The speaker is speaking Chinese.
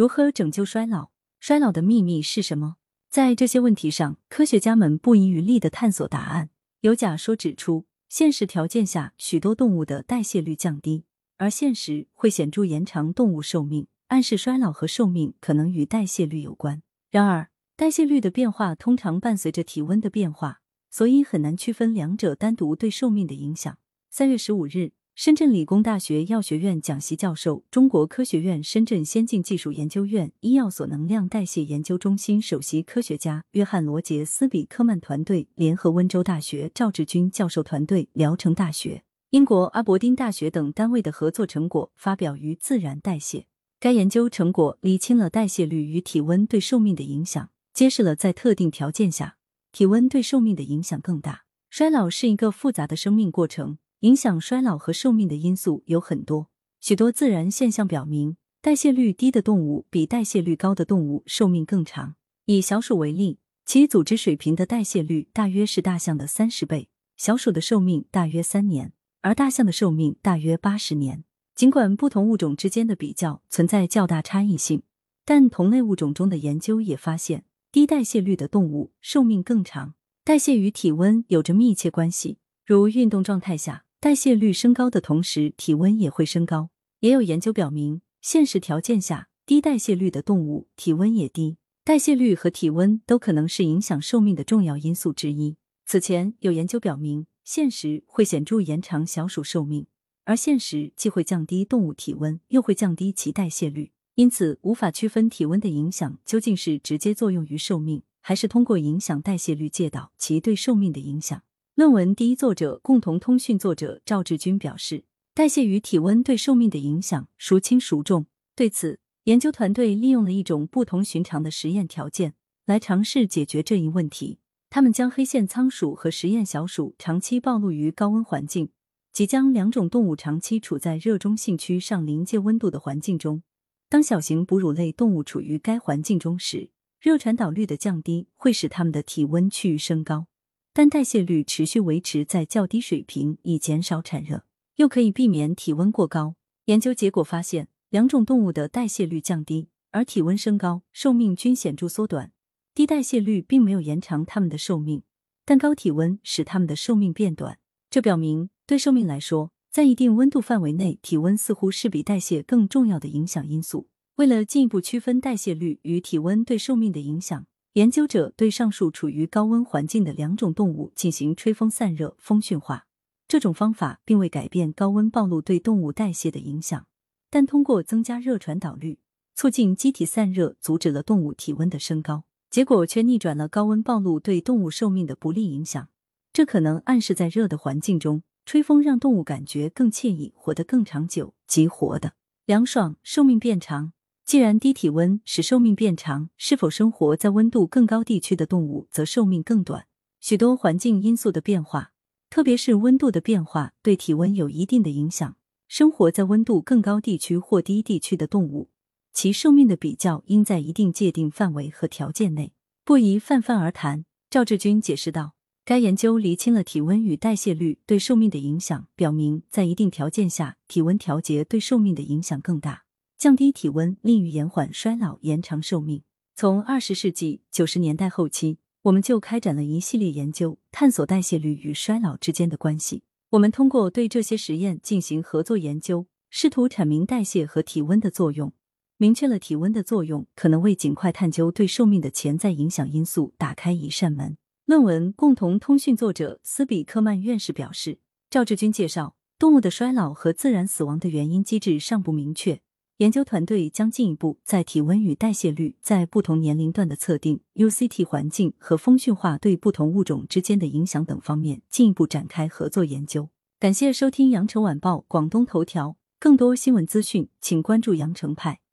如何拯救衰老？衰老的秘密是什么？在这些问题上，科学家们不遗余力的探索答案。有假说指出，现实条件下，许多动物的代谢率降低，而现实会显著延长动物寿命，暗示衰老和寿命可能与代谢率有关。然而，代谢率的变化通常伴随着体温的变化，所以很难区分两者单独对寿命的影响。三月十五日。深圳理工大学药学院讲席教授、中国科学院深圳先进技术研究院医药所能量代谢研究中心首席科学家约翰·罗杰斯比科曼团队联合温州大学赵志军教授团队、聊城大学、英国阿伯丁大学等单位的合作成果发表于《自然代谢》。该研究成果理清了代谢率与体温对寿命的影响，揭示了在特定条件下，体温对寿命的影响更大。衰老是一个复杂的生命过程。影响衰老和寿命的因素有很多，许多自然现象表明，代谢率低的动物比代谢率高的动物寿命更长。以小鼠为例，其组织水平的代谢率大约是大象的三十倍，小鼠的寿命大约三年，而大象的寿命大约八十年。尽管不同物种之间的比较存在较大差异性，但同类物种中的研究也发现，低代谢率的动物寿命更长。代谢与体温有着密切关系，如运动状态下。代谢率升高的同时，体温也会升高。也有研究表明，现实条件下，低代谢率的动物体温也低。代谢率和体温都可能是影响寿命的重要因素之一。此前有研究表明，现实会显著延长小鼠寿命，而现实既会降低动物体温，又会降低其代谢率，因此无法区分体温的影响究竟是直接作用于寿命，还是通过影响代谢率介导其对寿命的影响。论文第一作者、共同通讯作者赵志军表示，代谢与体温对寿命的影响孰轻孰重？对此，研究团队利用了一种不同寻常的实验条件来尝试解决这一问题。他们将黑线仓鼠和实验小鼠长期暴露于高温环境，即将两种动物长期处在热中性区上临界温度的环境中。当小型哺乳类动物处于该环境中时，热传导率的降低会使它们的体温趋于升高。但代谢率持续维持在较低水平，以减少产热，又可以避免体温过高。研究结果发现，两种动物的代谢率降低，而体温升高，寿命均显著缩短。低代谢率并没有延长它们的寿命，但高体温使它们的寿命变短。这表明，对寿命来说，在一定温度范围内，体温似乎是比代谢更重要的影响因素。为了进一步区分代谢率与体温对寿命的影响。研究者对上述处于高温环境的两种动物进行吹风散热、风驯化。这种方法并未改变高温暴露对动物代谢的影响，但通过增加热传导率，促进机体散热，阻止了动物体温的升高。结果却逆转了高温暴露对动物寿命的不利影响。这可能暗示在热的环境中，吹风让动物感觉更惬意，活得更长久，即活的凉爽，寿命变长。既然低体温使寿命变长，是否生活在温度更高地区的动物则寿命更短？许多环境因素的变化，特别是温度的变化，对体温有一定的影响。生活在温度更高地区或低地区的动物，其寿命的比较应在一定界定范围和条件内，不宜泛泛而谈。赵志军解释道：“该研究厘清了体温与代谢率对寿命的影响，表明在一定条件下，体温调节对寿命的影响更大。”降低体温利于延缓衰老、延长寿命。从二十世纪九十年代后期，我们就开展了一系列研究，探索代谢率与衰老之间的关系。我们通过对这些实验进行合作研究，试图阐明代谢和体温的作用。明确了体温的作用，可能为尽快探究对寿命的潜在影响因素打开一扇门。论文共同通讯作者斯比克曼院士表示，赵志军介绍，动物的衰老和自然死亡的原因机制尚不明确。研究团队将进一步在体温与代谢率在不同年龄段的测定、UCT 环境和风驯化对不同物种之间的影响等方面进一步展开合作研究。感谢收听羊城晚报广东头条，更多新闻资讯，请关注羊城派。